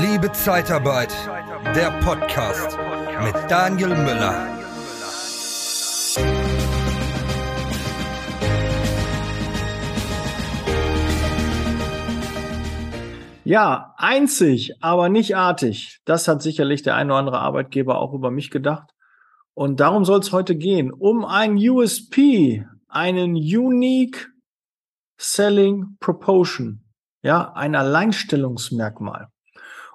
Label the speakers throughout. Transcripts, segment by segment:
Speaker 1: Liebe Zeitarbeit, der Podcast mit Daniel Müller.
Speaker 2: Ja, einzig, aber nicht artig. Das hat sicherlich der ein oder andere Arbeitgeber auch über mich gedacht. Und darum soll es heute gehen, um ein USP, einen Unique Selling Proportion, ja, ein Alleinstellungsmerkmal.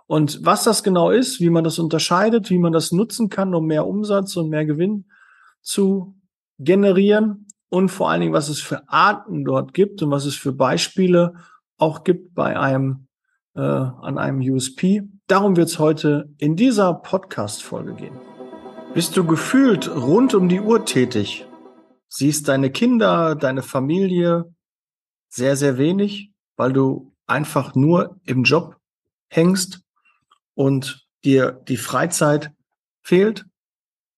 Speaker 2: Und was das genau ist, wie man das unterscheidet, wie man das nutzen kann, um mehr Umsatz und mehr Gewinn zu generieren und vor allen Dingen, was es für Arten dort gibt und was es für Beispiele auch gibt bei einem äh, an einem USP. Darum wird es heute in dieser Podcast-Folge gehen. Bist du gefühlt rund um die Uhr tätig? Siehst deine Kinder, deine Familie sehr, sehr wenig, weil du einfach nur im Job hängst und dir die Freizeit fehlt?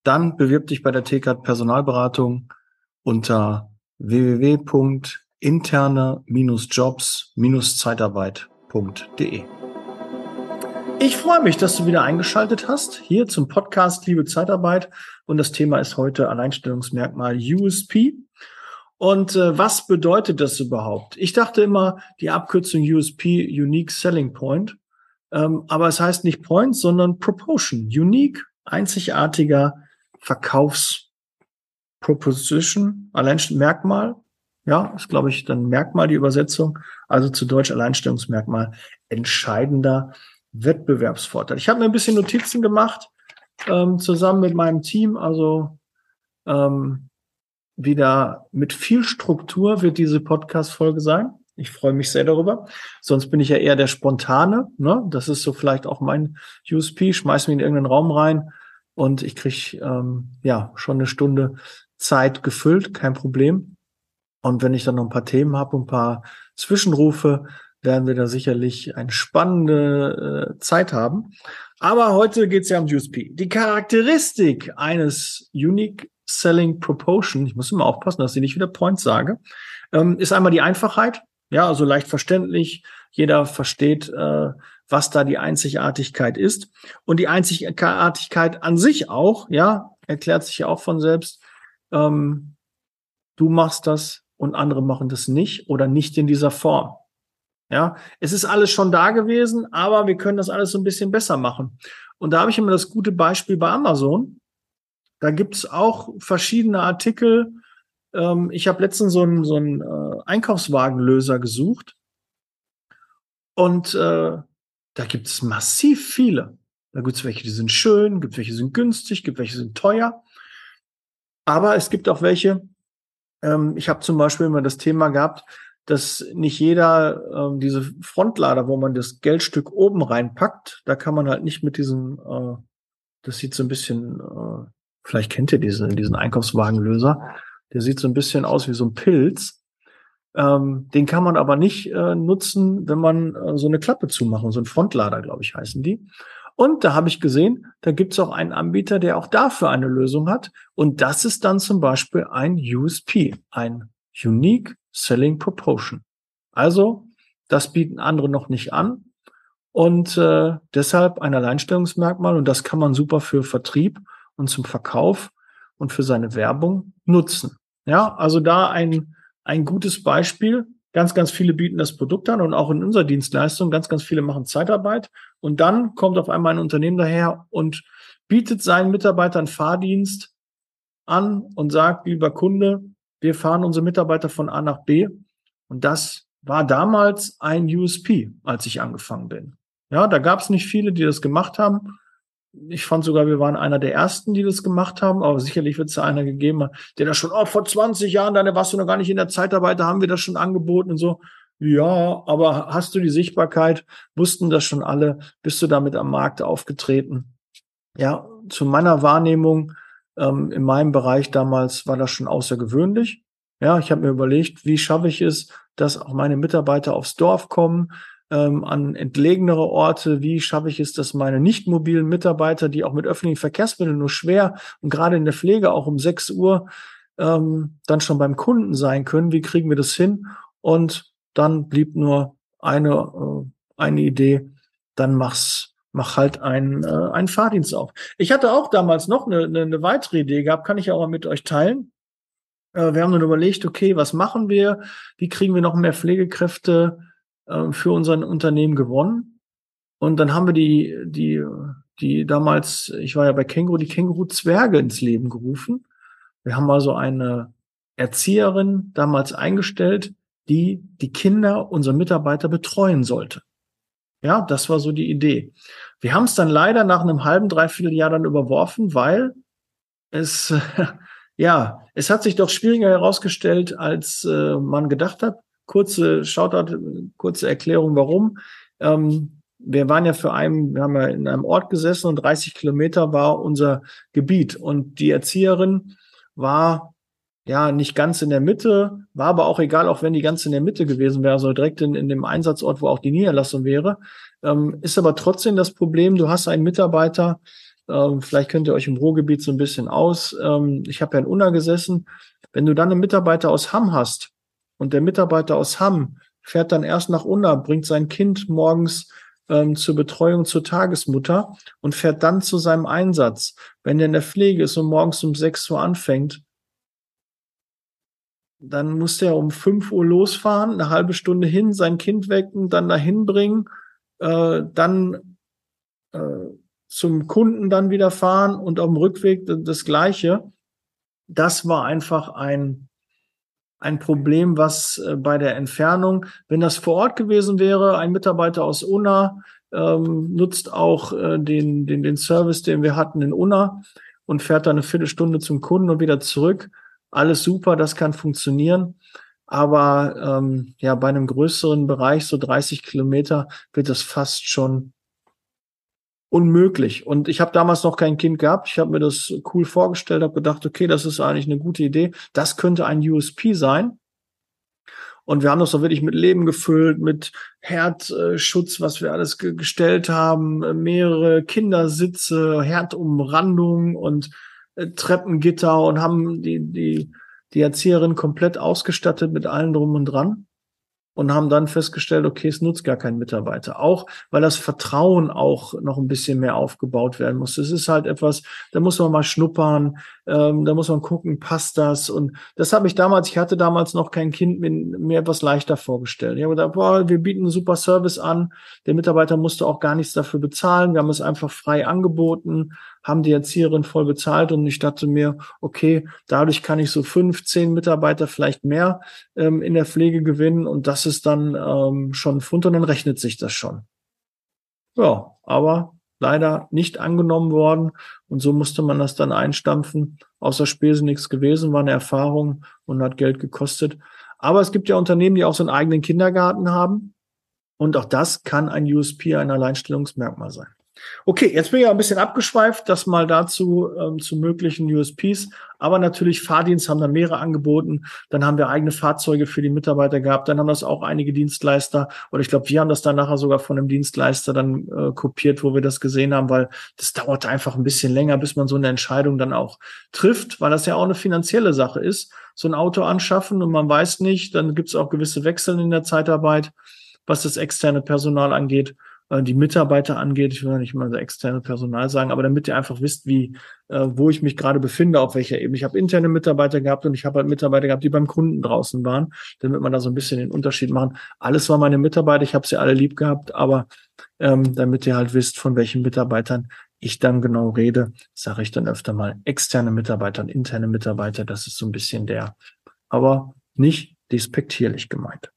Speaker 2: Dann bewirb dich bei der TKAT Personalberatung unter www.interne-jobs-zeitarbeit www.liebe Ich freue mich, dass du wieder eingeschaltet hast hier zum Podcast Liebe Zeitarbeit und das Thema ist heute Alleinstellungsmerkmal USP. Und äh, was bedeutet das überhaupt? Ich dachte immer, die Abkürzung USP, Unique Selling Point, ähm, aber es heißt nicht Point, sondern Proportion, Unique, einzigartiger Verkaufsproposition, Alleinstellungsmerkmal ja, ist, glaube ich, dann Merkmal die Übersetzung. Also zu Deutsch Alleinstellungsmerkmal. Entscheidender Wettbewerbsvorteil. Ich habe mir ein bisschen Notizen gemacht, ähm, zusammen mit meinem Team. Also ähm, wieder mit viel Struktur wird diese Podcast-Folge sein. Ich freue mich sehr darüber. Sonst bin ich ja eher der Spontane. Ne? Das ist so vielleicht auch mein USP. Schmeiß mich in irgendeinen Raum rein und ich krieg ähm, ja schon eine Stunde Zeit gefüllt, kein Problem. Und wenn ich dann noch ein paar Themen habe ein paar Zwischenrufe, werden wir da sicherlich eine spannende äh, Zeit haben. Aber heute geht es ja um USP. Die Charakteristik eines Unique Selling Proportion, ich muss immer aufpassen, dass ich nicht wieder Point sage, ähm, ist einmal die Einfachheit. Ja, also leicht verständlich. Jeder versteht, äh, was da die Einzigartigkeit ist. Und die Einzigartigkeit an sich auch, ja, erklärt sich ja auch von selbst. Ähm, du machst das, und andere machen das nicht oder nicht in dieser Form. Ja, es ist alles schon da gewesen, aber wir können das alles so ein bisschen besser machen. Und da habe ich immer das gute Beispiel bei Amazon. Da gibt es auch verschiedene Artikel. Ähm, ich habe letztens so einen, so einen äh, Einkaufswagenlöser gesucht. Und äh, da gibt es massiv viele. Da gibt es welche, die sind schön, gibt welche, die sind günstig, gibt welche, die sind teuer. Aber es gibt auch welche, ähm, ich habe zum Beispiel immer das Thema gehabt, dass nicht jeder ähm, diese Frontlader, wo man das Geldstück oben reinpackt, da kann man halt nicht mit diesem, äh, das sieht so ein bisschen, äh, vielleicht kennt ihr diesen, diesen Einkaufswagenlöser, der sieht so ein bisschen aus wie so ein Pilz. Ähm, den kann man aber nicht äh, nutzen, wenn man äh, so eine Klappe zumachen, so ein Frontlader, glaube ich, heißen die. Und da habe ich gesehen, da gibt es auch einen Anbieter, der auch dafür eine Lösung hat. Und das ist dann zum Beispiel ein USP, ein Unique Selling Proportion. Also, das bieten andere noch nicht an. Und äh, deshalb ein Alleinstellungsmerkmal. Und das kann man super für Vertrieb und zum Verkauf und für seine Werbung nutzen. Ja, also da ein, ein gutes Beispiel. Ganz, ganz viele bieten das Produkt an und auch in unserer Dienstleistung. Ganz, ganz viele machen Zeitarbeit. Und dann kommt auf einmal ein Unternehmen daher und bietet seinen Mitarbeitern Fahrdienst an und sagt, lieber Kunde, wir fahren unsere Mitarbeiter von A nach B. Und das war damals ein USP, als ich angefangen bin. Ja, da gab es nicht viele, die das gemacht haben ich fand sogar, wir waren einer der ersten, die das gemacht haben, aber sicherlich wird es da einer gegeben, der da schon, oh, vor 20 Jahren, da warst du noch gar nicht in der Zeitarbeit, da haben wir das schon angeboten und so. Ja, aber hast du die Sichtbarkeit? Wussten das schon alle? Bist du damit am Markt aufgetreten? Ja, zu meiner Wahrnehmung ähm, in meinem Bereich damals war das schon außergewöhnlich. Ja, ich habe mir überlegt, wie schaffe ich es, dass auch meine Mitarbeiter aufs Dorf kommen, ähm, an entlegenere Orte? Wie schaffe ich es, dass meine nicht mobilen Mitarbeiter, die auch mit öffentlichen Verkehrsmitteln nur schwer und gerade in der Pflege auch um 6 Uhr ähm, dann schon beim Kunden sein können? Wie kriegen wir das hin? Und dann blieb nur eine, äh, eine Idee, dann mach's mach halt einen, äh, einen Fahrdienst auf. Ich hatte auch damals noch eine, eine, eine weitere Idee gehabt, kann ich ja auch mal mit euch teilen. Äh, wir haben dann überlegt, okay, was machen wir? Wie kriegen wir noch mehr Pflegekräfte äh, für unser Unternehmen gewonnen? Und dann haben wir die, die, die damals, ich war ja bei Känguru, die Känguru-Zwerge ins Leben gerufen. Wir haben also eine Erzieherin damals eingestellt, die die Kinder unserer Mitarbeiter betreuen sollte. Ja, das war so die Idee. Wir haben es dann leider nach einem halben, dreiviertel Jahr dann überworfen, weil es, ja, es hat sich doch schwieriger herausgestellt, als äh, man gedacht hat. Kurze Shoutout, kurze Erklärung, warum. Ähm, wir waren ja für einen, wir haben ja in einem Ort gesessen und 30 Kilometer war unser Gebiet und die Erzieherin war ja, nicht ganz in der Mitte, war aber auch egal, auch wenn die ganz in der Mitte gewesen wäre, also direkt in, in dem Einsatzort, wo auch die Niederlassung wäre. Ähm, ist aber trotzdem das Problem, du hast einen Mitarbeiter, ähm, vielleicht könnt ihr euch im Ruhrgebiet so ein bisschen aus. Ähm, ich habe ja in Unna gesessen. Wenn du dann einen Mitarbeiter aus Hamm hast und der Mitarbeiter aus Hamm fährt dann erst nach Unna, bringt sein Kind morgens ähm, zur Betreuung zur Tagesmutter und fährt dann zu seinem Einsatz. Wenn der in der Pflege ist und morgens um 6 Uhr anfängt, dann musste er um 5 Uhr losfahren, eine halbe Stunde hin, sein Kind wecken, dann dahin bringen, äh, dann äh, zum Kunden dann wieder fahren und auf dem Rückweg das Gleiche. Das war einfach ein, ein Problem, was äh, bei der Entfernung, wenn das vor Ort gewesen wäre, ein Mitarbeiter aus Unna ähm, nutzt auch äh, den, den, den Service, den wir hatten in Unna und fährt dann eine Viertelstunde zum Kunden und wieder zurück alles super, das kann funktionieren. Aber ähm, ja, bei einem größeren Bereich, so 30 Kilometer, wird das fast schon unmöglich. Und ich habe damals noch kein Kind gehabt. Ich habe mir das cool vorgestellt, habe gedacht, okay, das ist eigentlich eine gute Idee. Das könnte ein USP sein. Und wir haben das doch wirklich mit Leben gefüllt, mit Herdschutz, was wir alles ge gestellt haben, mehrere Kindersitze, Herdumrandung und äh, Treppengitter und haben die, die, die Erzieherin komplett ausgestattet mit allem drum und dran und haben dann festgestellt, okay, es nutzt gar kein Mitarbeiter. Auch weil das Vertrauen auch noch ein bisschen mehr aufgebaut werden muss. Es ist halt etwas, da muss man mal schnuppern, ähm, da muss man gucken, passt das? Und das habe ich damals, ich hatte damals noch kein Kind, mir etwas leichter vorgestellt. Ich habe gedacht, boah, wir bieten einen super Service an. Der Mitarbeiter musste auch gar nichts dafür bezahlen. Wir haben es einfach frei angeboten, haben die Erzieherin voll bezahlt und ich dachte mir, okay, dadurch kann ich so fünf, zehn Mitarbeiter vielleicht mehr ähm, in der Pflege gewinnen und das ist dann ähm, schon Fund und dann rechnet sich das schon. Ja, aber leider nicht angenommen worden. Und so musste man das dann einstampfen. Außer Spesen nichts gewesen, war eine Erfahrung und hat Geld gekostet. Aber es gibt ja Unternehmen, die auch so einen eigenen Kindergarten haben. Und auch das kann ein USP, ein Alleinstellungsmerkmal sein. Okay, jetzt bin ich ein bisschen abgeschweift, das mal dazu ähm, zu möglichen USPs. Aber natürlich Fahrdienst haben da mehrere angeboten. Dann haben wir eigene Fahrzeuge für die Mitarbeiter gehabt. Dann haben das auch einige Dienstleister. Oder ich glaube, wir haben das dann nachher sogar von einem Dienstleister dann äh, kopiert, wo wir das gesehen haben, weil das dauert einfach ein bisschen länger, bis man so eine Entscheidung dann auch trifft, weil das ja auch eine finanzielle Sache ist. So ein Auto anschaffen und man weiß nicht, dann gibt es auch gewisse Wechsel in der Zeitarbeit, was das externe Personal angeht. Äh, die Mitarbeiter angeht. Ich will nicht mal so externe Personal sagen, aber damit ihr einfach wisst, wie, äh, wo ich mich gerade befinde, auf welcher Ebene. Ich habe interne Mitarbeiter gehabt und ich habe halt Mitarbeiter gehabt, die beim Kunden draußen waren, damit man da so ein bisschen den Unterschied machen. Alles war meine Mitarbeiter, ich habe sie alle lieb gehabt, aber ähm, damit ihr halt wisst, von welchen Mitarbeitern ich dann genau rede, sage ich dann öfter mal externe Mitarbeiter und interne Mitarbeiter. Das ist so ein bisschen der, aber nicht despektierlich gemeint.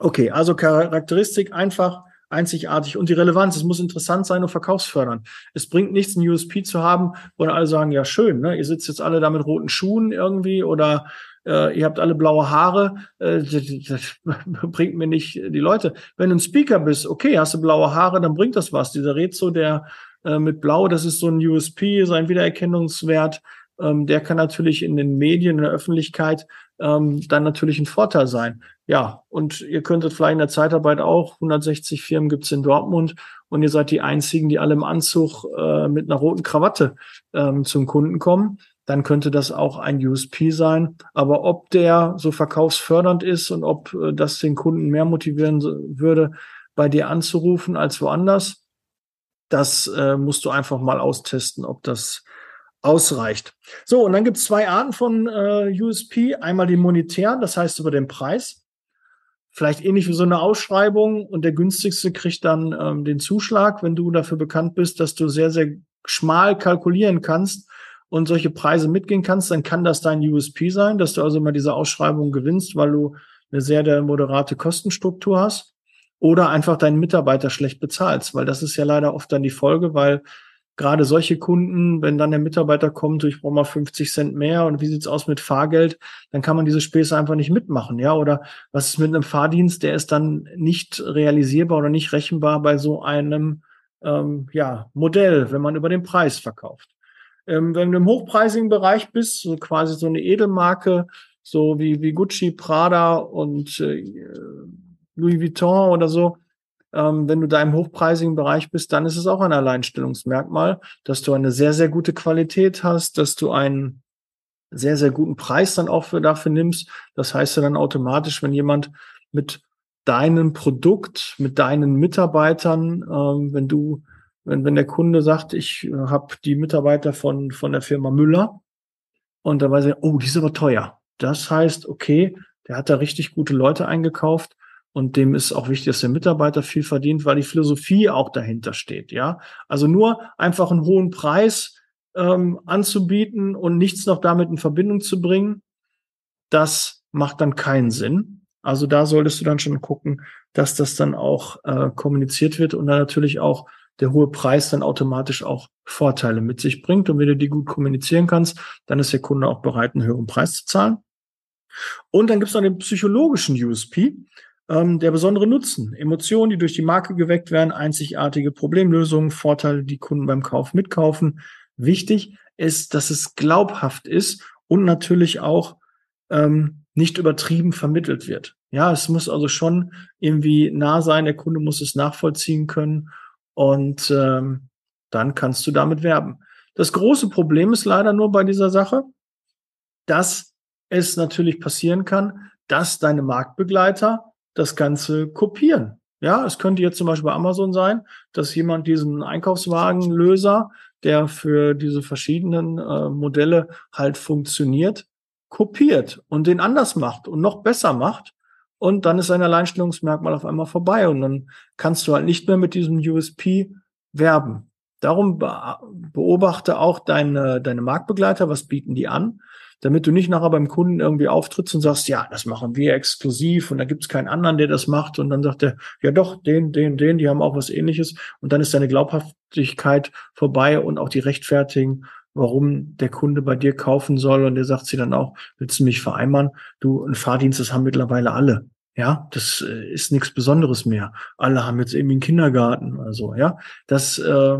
Speaker 2: Okay, also Charakteristik einfach einzigartig und die Relevanz. Es muss interessant sein und verkaufsfördernd. Es bringt nichts, ein USP zu haben, wo dann alle sagen, ja schön, ne? ihr sitzt jetzt alle da mit roten Schuhen irgendwie oder äh, ihr habt alle blaue Haare. Äh, das bringt mir nicht die Leute. Wenn du ein Speaker bist, okay, hast du blaue Haare, dann bringt das was. Dieser Rezo, der äh, mit Blau, das ist so ein USP, sein Wiedererkennungswert. Ähm, der kann natürlich in den Medien, in der Öffentlichkeit ähm, dann natürlich ein Vorteil sein. Ja, und ihr könntet vielleicht in der Zeitarbeit auch, 160 Firmen gibt's in Dortmund und ihr seid die einzigen, die alle im Anzug äh, mit einer roten Krawatte ähm, zum Kunden kommen, dann könnte das auch ein USP sein. Aber ob der so verkaufsfördernd ist und ob äh, das den Kunden mehr motivieren würde, bei dir anzurufen als woanders, Das äh, musst du einfach mal austesten, ob das ausreicht. So, und dann gibt es zwei Arten von äh, USP. Einmal die monetären, das heißt über den Preis. Vielleicht ähnlich wie so eine Ausschreibung und der günstigste kriegt dann ähm, den Zuschlag, wenn du dafür bekannt bist, dass du sehr, sehr schmal kalkulieren kannst und solche Preise mitgehen kannst, dann kann das dein USP sein, dass du also mal diese Ausschreibung gewinnst, weil du eine sehr, sehr moderate Kostenstruktur hast oder einfach deinen Mitarbeiter schlecht bezahlst, weil das ist ja leider oft dann die Folge, weil gerade solche Kunden, wenn dann der Mitarbeiter kommt, ich brauche mal 50 Cent mehr und wie sieht's aus mit Fahrgeld, dann kann man diese Späße einfach nicht mitmachen, ja, oder was ist mit einem Fahrdienst, der ist dann nicht realisierbar oder nicht rechenbar bei so einem ähm, ja, Modell, wenn man über den Preis verkauft. Ähm, wenn du im hochpreisigen Bereich bist, so quasi so eine Edelmarke, so wie, wie Gucci, Prada und äh, Louis Vuitton oder so, ähm, wenn du da im hochpreisigen Bereich bist, dann ist es auch ein Alleinstellungsmerkmal, dass du eine sehr, sehr gute Qualität hast, dass du einen sehr, sehr guten Preis dann auch für, dafür nimmst. Das heißt ja dann automatisch, wenn jemand mit deinem Produkt, mit deinen Mitarbeitern, ähm, wenn du, wenn, wenn der Kunde sagt, ich äh, habe die Mitarbeiter von, von der Firma Müller und da weiß er, oh, die ist aber teuer. Das heißt, okay, der hat da richtig gute Leute eingekauft und dem ist auch wichtig, dass der Mitarbeiter viel verdient, weil die Philosophie auch dahinter steht. Ja, also nur einfach einen hohen Preis ähm, anzubieten und nichts noch damit in Verbindung zu bringen, das macht dann keinen Sinn. Also da solltest du dann schon gucken, dass das dann auch äh, kommuniziert wird und dann natürlich auch der hohe Preis dann automatisch auch Vorteile mit sich bringt. Und wenn du die gut kommunizieren kannst, dann ist der Kunde auch bereit, einen höheren Preis zu zahlen. Und dann gibt es noch den psychologischen USP, ähm, der besondere Nutzen, Emotionen, die durch die Marke geweckt werden, einzigartige Problemlösungen, Vorteile, die Kunden beim Kauf mitkaufen. Wichtig ist, dass es glaubhaft ist und natürlich auch ähm, nicht übertrieben vermittelt wird. Ja, es muss also schon irgendwie nah sein, der Kunde muss es nachvollziehen können und ähm, dann kannst du damit werben. Das große Problem ist leider nur bei dieser Sache, dass es natürlich passieren kann, dass deine Marktbegleiter das Ganze kopieren. Ja, es könnte jetzt zum Beispiel bei Amazon sein, dass jemand diesen Einkaufswagenlöser, der für diese verschiedenen äh, Modelle halt funktioniert, kopiert und den anders macht und noch besser macht. Und dann ist sein Alleinstellungsmerkmal auf einmal vorbei und dann kannst du halt nicht mehr mit diesem USP werben. Darum beobachte auch deine, deine Marktbegleiter, was bieten die an, damit du nicht nachher beim Kunden irgendwie auftrittst und sagst, ja, das machen wir exklusiv und da gibt's keinen anderen, der das macht. Und dann sagt er, ja doch, den, den, den, die haben auch was ähnliches. Und dann ist deine Glaubhaftigkeit vorbei und auch die Rechtfertigen, warum der Kunde bei dir kaufen soll. Und der sagt sie dann auch, willst du mich vereinbaren? Du, ein Fahrdienst, das haben mittlerweile alle. Ja, das äh, ist nichts Besonderes mehr. Alle haben jetzt irgendwie einen Kindergarten oder so, ja. Das äh,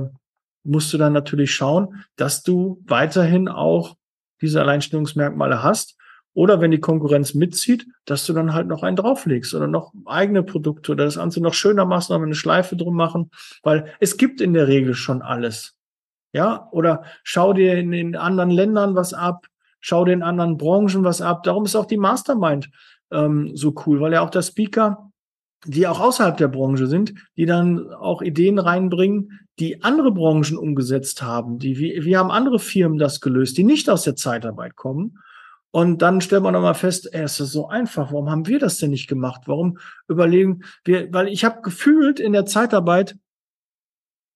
Speaker 2: musst du dann natürlich schauen, dass du weiterhin auch diese Alleinstellungsmerkmale hast. Oder wenn die Konkurrenz mitzieht, dass du dann halt noch einen drauflegst oder noch eigene Produkte oder das Ganze noch schöner machst, noch eine Schleife drum machen, weil es gibt in der Regel schon alles. Ja, oder schau dir in den anderen Ländern was ab, schau dir in anderen Branchen was ab. Darum ist auch die Mastermind ähm, so cool, weil ja auch der Speaker, die auch außerhalb der Branche sind, die dann auch Ideen reinbringen, die andere Branchen umgesetzt haben. Die, wie, wie haben andere Firmen das gelöst, die nicht aus der Zeitarbeit kommen? Und dann stellt man nochmal fest, ey, ist das so einfach. Warum haben wir das denn nicht gemacht? Warum überlegen wir? Weil ich habe gefühlt in der Zeitarbeit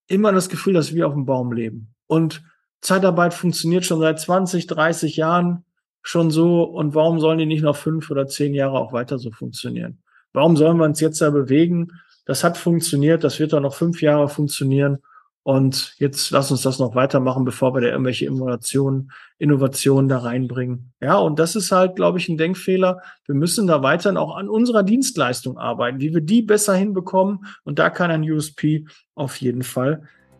Speaker 2: immer das Gefühl, dass wir auf dem Baum leben. Und Zeitarbeit funktioniert schon seit 20, 30 Jahren schon so. Und warum sollen die nicht noch fünf oder zehn Jahre auch weiter so funktionieren? Warum sollen wir uns jetzt da bewegen? Das hat funktioniert, das wird doch noch fünf Jahre funktionieren. Und jetzt lass uns das noch weitermachen, bevor wir da irgendwelche Innovationen, Innovationen da reinbringen. Ja, und das ist halt, glaube ich, ein Denkfehler. Wir müssen da weiterhin auch an unserer Dienstleistung arbeiten, wie wir die besser hinbekommen. Und da kann ein USP auf jeden Fall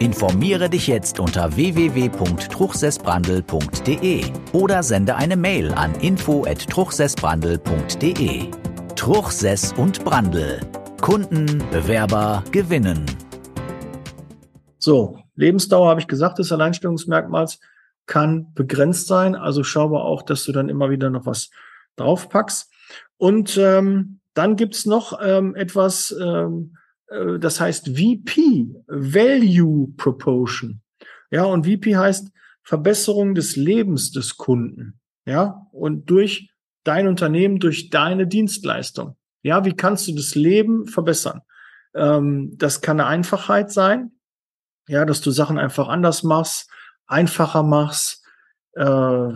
Speaker 3: Informiere dich jetzt unter www.truchsessbrandel.de oder sende eine Mail an info@truchsessbrandel.de. Truchsess und Brandel. Kunden, Bewerber gewinnen.
Speaker 2: So, Lebensdauer habe ich gesagt, des Alleinstellungsmerkmals kann begrenzt sein. Also schaue auch, dass du dann immer wieder noch was draufpackst. Und ähm, dann gibt's noch ähm, etwas, ähm, äh, das heißt VP, Value Proportion. Ja, und VP heißt Verbesserung des Lebens des Kunden. Ja, und durch dein Unternehmen, durch deine Dienstleistung. Ja, wie kannst du das Leben verbessern? Ähm, das kann eine Einfachheit sein. Ja, dass du Sachen einfach anders machst, einfacher machst, äh,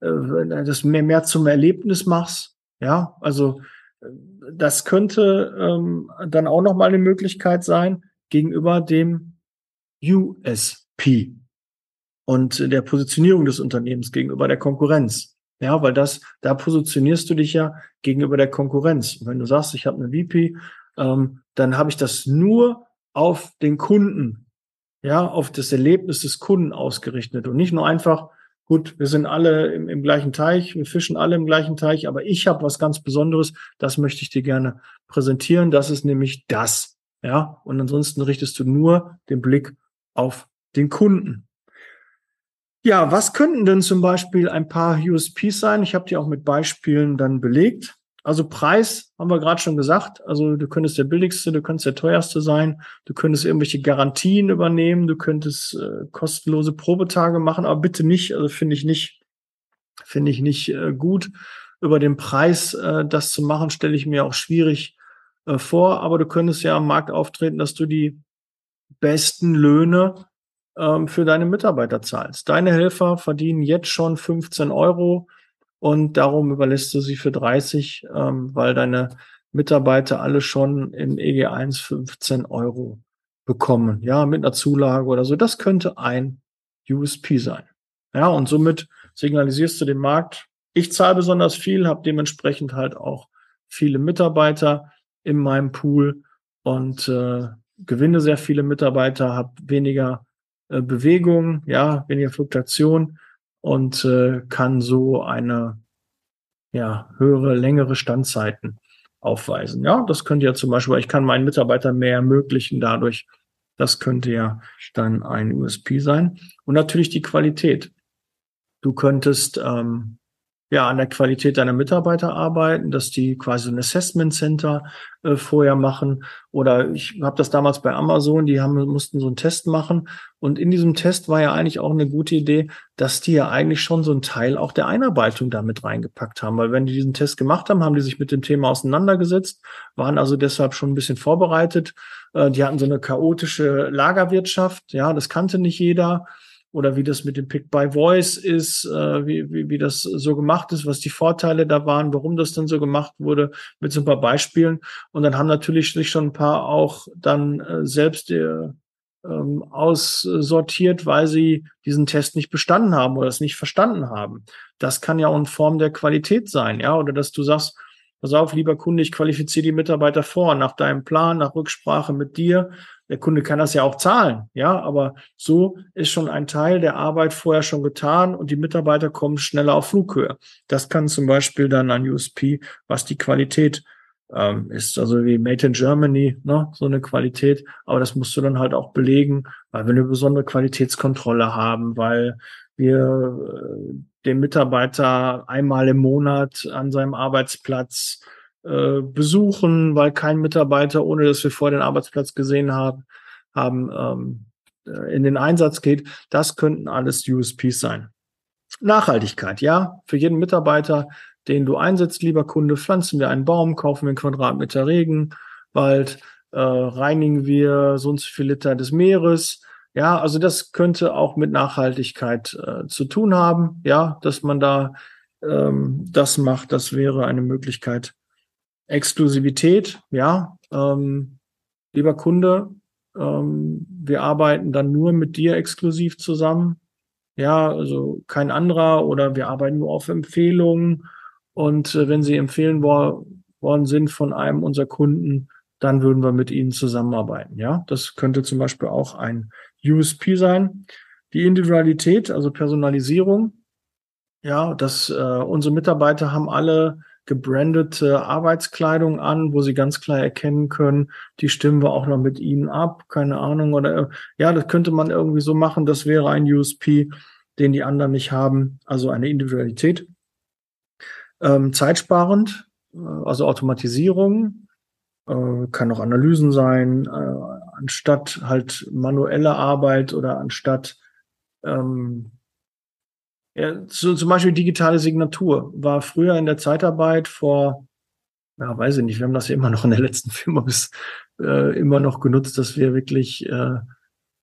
Speaker 2: äh, das mehr, mehr zum Erlebnis machst. Ja, also das könnte ähm, dann auch noch mal eine Möglichkeit sein gegenüber dem USP und der Positionierung des Unternehmens gegenüber der Konkurrenz. Ja, weil das, da positionierst du dich ja gegenüber der Konkurrenz. Und wenn du sagst, ich habe eine VP, ähm, dann habe ich das nur auf den Kunden, ja, auf das Erlebnis des Kunden ausgerichtet und nicht nur einfach gut, wir sind alle im, im gleichen Teich, wir fischen alle im gleichen Teich, aber ich habe was ganz Besonderes, das möchte ich dir gerne präsentieren. Das ist nämlich das. Ja, und ansonsten richtest du nur den Blick auf den Kunden. Ja, was könnten denn zum Beispiel ein paar USPs sein? Ich habe die auch mit Beispielen dann belegt. Also Preis haben wir gerade schon gesagt. Also du könntest der billigste, du könntest der teuerste sein. Du könntest irgendwelche Garantien übernehmen. Du könntest äh, kostenlose Probetage machen, aber bitte nicht. Also finde ich nicht, finde ich nicht äh, gut. Über den Preis äh, das zu machen, stelle ich mir auch schwierig äh, vor. Aber du könntest ja am Markt auftreten, dass du die besten Löhne ähm, für deine Mitarbeiter zahlst. Deine Helfer verdienen jetzt schon 15 Euro und darum überlässt du sie für 30, ähm, weil deine Mitarbeiter alle schon im EG1 15 Euro bekommen, ja, mit einer Zulage oder so. Das könnte ein USP sein. Ja, und somit signalisierst du dem Markt, ich zahle besonders viel, habe dementsprechend halt auch viele Mitarbeiter in meinem Pool und äh, gewinne sehr viele Mitarbeiter, habe weniger äh, Bewegung, ja, weniger Fluktuation und äh, kann so eine ja, höhere, längere Standzeiten aufweisen. Ja, das könnte ja zum Beispiel, ich kann meinen Mitarbeitern mehr ermöglichen dadurch. Das könnte ja dann ein USP sein. Und natürlich die Qualität. Du könntest ähm, ja, an der Qualität deiner Mitarbeiter arbeiten, dass die quasi ein Assessment Center äh, vorher machen. Oder ich habe das damals bei Amazon, die haben, mussten so einen Test machen. Und in diesem Test war ja eigentlich auch eine gute Idee, dass die ja eigentlich schon so einen Teil auch der Einarbeitung damit reingepackt haben. Weil wenn die diesen Test gemacht haben, haben die sich mit dem Thema auseinandergesetzt, waren also deshalb schon ein bisschen vorbereitet. Äh, die hatten so eine chaotische Lagerwirtschaft. Ja, das kannte nicht jeder oder wie das mit dem Pick by Voice ist, äh, wie, wie, wie das so gemacht ist, was die Vorteile da waren, warum das dann so gemacht wurde, mit so ein paar Beispielen. Und dann haben natürlich sich schon ein paar auch dann äh, selbst äh, ähm, aussortiert, weil sie diesen Test nicht bestanden haben oder es nicht verstanden haben. Das kann ja auch in Form der Qualität sein, ja, oder dass du sagst, pass auf, lieber Kunde, ich qualifiziere die Mitarbeiter vor, nach deinem Plan, nach Rücksprache mit dir der Kunde kann das ja auch zahlen, ja, aber so ist schon ein Teil der Arbeit vorher schon getan und die Mitarbeiter kommen schneller auf Flughöhe. Das kann zum Beispiel dann ein USP, was die Qualität ähm, ist, also wie Made in Germany, ne, so eine Qualität, aber das musst du dann halt auch belegen, weil wir eine besondere Qualitätskontrolle haben, weil wir äh, den Mitarbeiter einmal im Monat an seinem Arbeitsplatz äh, besuchen, weil kein Mitarbeiter, ohne dass wir vor den Arbeitsplatz gesehen haben, haben ähm, äh, in den Einsatz geht. Das könnten alles USPs sein. Nachhaltigkeit, ja, für jeden Mitarbeiter, den du einsetzt, lieber Kunde, pflanzen wir einen Baum, kaufen wir einen Quadratmeter Regenwald, äh, reinigen wir so und so viel Liter des Meeres. Ja, also das könnte auch mit Nachhaltigkeit äh, zu tun haben, ja, dass man da ähm, das macht. Das wäre eine Möglichkeit, Exklusivität, ja, ähm, lieber Kunde, ähm, wir arbeiten dann nur mit dir exklusiv zusammen. Ja, also kein anderer oder wir arbeiten nur auf Empfehlungen. Und äh, wenn Sie empfehlen wo worden sind von einem unserer Kunden, dann würden wir mit ihnen zusammenarbeiten. Ja, das könnte zum Beispiel auch ein USP sein. Die Individualität, also Personalisierung. Ja, dass äh, unsere Mitarbeiter haben alle gebrandete Arbeitskleidung an, wo sie ganz klar erkennen können, die stimmen wir auch noch mit ihnen ab, keine Ahnung. Oder ja, das könnte man irgendwie so machen, das wäre ein USP, den die anderen nicht haben, also eine Individualität. Ähm, zeitsparend, äh, also Automatisierung, äh, kann auch Analysen sein, äh, anstatt halt manuelle Arbeit oder anstatt ähm, ja, so, zum Beispiel digitale Signatur war früher in der Zeitarbeit vor, ja, weiß ich nicht, wir haben das ja immer noch in der letzten Firma bis äh, immer noch genutzt, dass wir wirklich äh,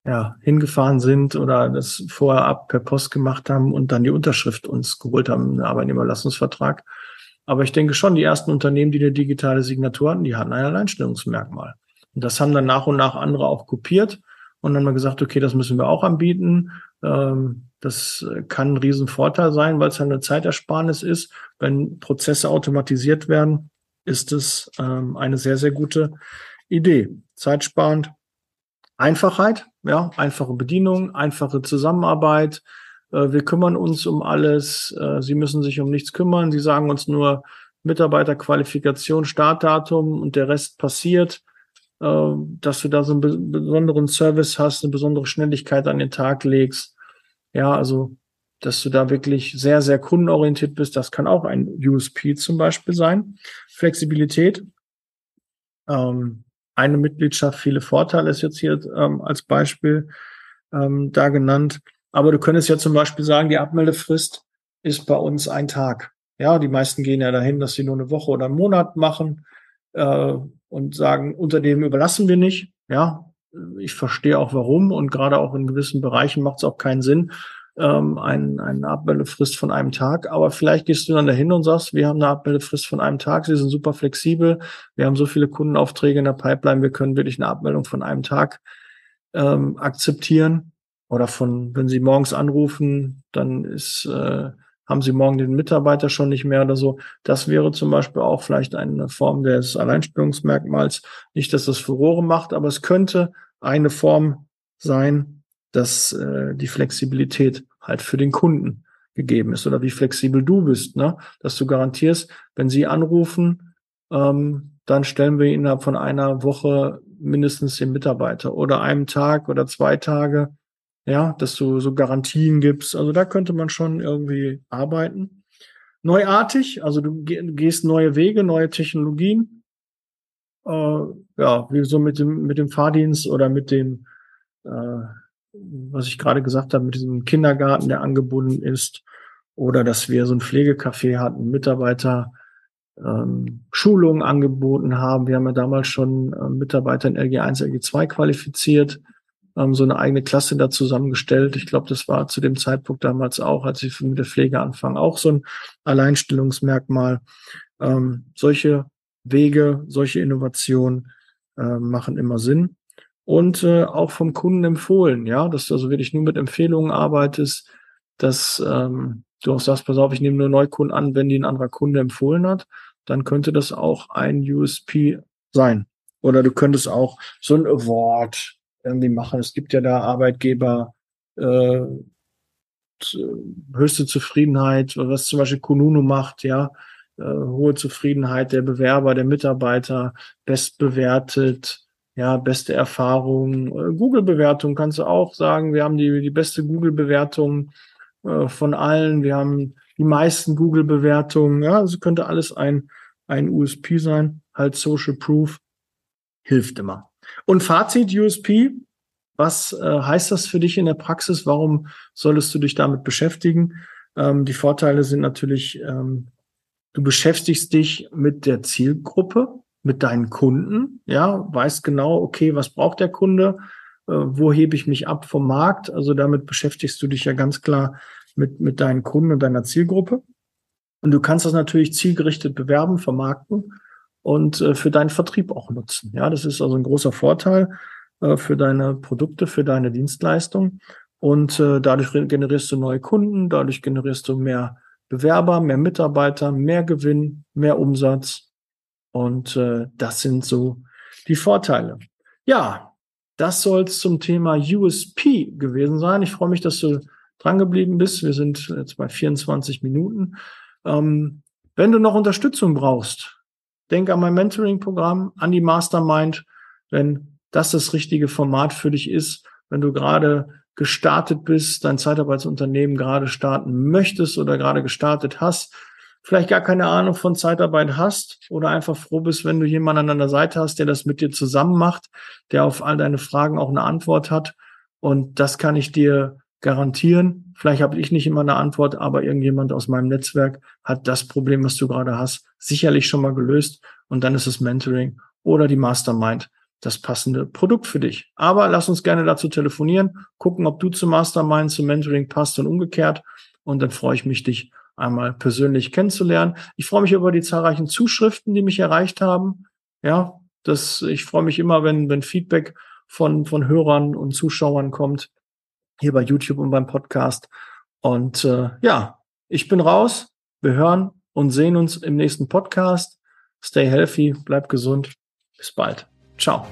Speaker 2: ja, hingefahren sind oder das vorher ab per Post gemacht haben und dann die Unterschrift uns geholt haben, einen Arbeitnehmerlassungsvertrag. Aber ich denke schon, die ersten Unternehmen, die eine digitale Signatur hatten, die hatten ein Alleinstellungsmerkmal. Und das haben dann nach und nach andere auch kopiert und dann mal gesagt, okay, das müssen wir auch anbieten. Ähm, das kann ein Riesenvorteil sein, weil es eine Zeitersparnis ist. Wenn Prozesse automatisiert werden, ist es ähm, eine sehr, sehr gute Idee. Zeitsparend. Einfachheit, ja, einfache Bedienung, einfache Zusammenarbeit. Äh, wir kümmern uns um alles. Äh, Sie müssen sich um nichts kümmern. Sie sagen uns nur Mitarbeiterqualifikation, Startdatum und der Rest passiert. Äh, dass du da so einen besonderen Service hast, eine besondere Schnelligkeit an den Tag legst. Ja, also, dass du da wirklich sehr, sehr kundenorientiert bist, das kann auch ein USP zum Beispiel sein. Flexibilität. Ähm, eine Mitgliedschaft, viele Vorteile ist jetzt hier ähm, als Beispiel ähm, da genannt. Aber du könntest ja zum Beispiel sagen, die Abmeldefrist ist bei uns ein Tag. Ja, die meisten gehen ja dahin, dass sie nur eine Woche oder einen Monat machen äh, und sagen, unter dem überlassen wir nicht. Ja, ich verstehe auch warum und gerade auch in gewissen Bereichen macht es auch keinen Sinn, ähm, ein, eine Abmeldefrist von einem Tag. Aber vielleicht gehst du dann dahin und sagst, wir haben eine Abmeldefrist von einem Tag, sie sind super flexibel, wir haben so viele Kundenaufträge in der Pipeline, wir können wirklich eine Abmeldung von einem Tag ähm, akzeptieren. Oder von, wenn sie morgens anrufen, dann ist äh, haben Sie morgen den Mitarbeiter schon nicht mehr oder so. Das wäre zum Beispiel auch vielleicht eine Form des Alleinstellungsmerkmals. Nicht, dass das Furore macht, aber es könnte eine Form sein, dass äh, die Flexibilität halt für den Kunden gegeben ist oder wie flexibel du bist, ne? dass du garantierst, wenn sie anrufen, ähm, dann stellen wir innerhalb von einer Woche mindestens den Mitarbeiter oder einem Tag oder zwei Tage ja, dass du so Garantien gibst. Also da könnte man schon irgendwie arbeiten. Neuartig, also du gehst neue Wege, neue Technologien. Äh, ja, wie so mit dem, mit dem Fahrdienst oder mit dem, äh, was ich gerade gesagt habe, mit diesem Kindergarten, der angebunden ist. Oder dass wir so ein Pflegecafé hatten, Mitarbeiter ähm, Schulungen angeboten haben. Wir haben ja damals schon äh, Mitarbeiter in LG1, LG2 qualifiziert ähm, so eine eigene Klasse da zusammengestellt. Ich glaube, das war zu dem Zeitpunkt damals auch, als ich mit der Pflege anfangen, auch so ein Alleinstellungsmerkmal. Ähm, solche Wege, solche Innovationen äh, machen immer Sinn. Und äh, auch vom Kunden empfohlen, ja, dass du also wirklich nur mit Empfehlungen arbeitest, dass ähm, du auch sagst, pass auf, ich nehme nur Neukunden an, wenn die ein anderer Kunde empfohlen hat, dann könnte das auch ein USP sein. Oder du könntest auch so ein Award irgendwie machen. Es gibt ja da Arbeitgeber, äh, höchste Zufriedenheit, was zum Beispiel Kununu macht, ja, äh, hohe Zufriedenheit der Bewerber, der Mitarbeiter, bestbewertet, ja, beste Erfahrung. Äh, Google-Bewertung kannst du auch sagen, wir haben die, die beste Google-Bewertung äh, von allen, wir haben die meisten Google-Bewertungen, ja, also könnte alles ein, ein USP sein, halt Social Proof, hilft immer. Und Fazit USP, was äh, heißt das für dich in der Praxis? Warum solltest du dich damit beschäftigen? Ähm, die Vorteile sind natürlich, ähm, du beschäftigst dich mit der Zielgruppe, mit deinen Kunden, ja, weißt genau, okay, was braucht der Kunde, äh, wo hebe ich mich ab vom Markt? Also damit beschäftigst du dich ja ganz klar mit, mit deinen Kunden und deiner Zielgruppe. Und du kannst das natürlich zielgerichtet bewerben, vermarkten und äh, für deinen Vertrieb auch nutzen. Ja, das ist also ein großer Vorteil äh, für deine Produkte, für deine Dienstleistung. Und äh, dadurch generierst du neue Kunden, dadurch generierst du mehr Bewerber, mehr Mitarbeiter, mehr Gewinn, mehr Umsatz. Und äh, das sind so die Vorteile. Ja, das soll es zum Thema USP gewesen sein. Ich freue mich, dass du dran geblieben bist. Wir sind jetzt bei 24 Minuten. Ähm, wenn du noch Unterstützung brauchst, denk an mein Mentoring-Programm, an die Mastermind, wenn das das richtige Format für dich ist, wenn du gerade gestartet bist, dein Zeitarbeitsunternehmen gerade starten möchtest oder gerade gestartet hast, vielleicht gar keine Ahnung von Zeitarbeit hast oder einfach froh bist, wenn du jemanden an deiner Seite hast, der das mit dir zusammen macht, der auf all deine Fragen auch eine Antwort hat. Und das kann ich dir garantieren. Vielleicht habe ich nicht immer eine Antwort, aber irgendjemand aus meinem Netzwerk hat das Problem, was du gerade hast, sicherlich schon mal gelöst. Und dann ist es Mentoring oder die Mastermind das passende Produkt für dich. Aber lass uns gerne dazu telefonieren, gucken, ob du zum Mastermind, zum Mentoring passt und umgekehrt. Und dann freue ich mich, dich einmal persönlich kennenzulernen. Ich freue mich über die zahlreichen Zuschriften, die mich erreicht haben. Ja, das, ich freue mich immer, wenn, wenn Feedback von, von Hörern und Zuschauern kommt, hier bei YouTube und beim Podcast. Und äh, ja, ich bin raus. Wir hören und sehen uns im nächsten Podcast. Stay healthy, bleib gesund. Bis bald. Ciao.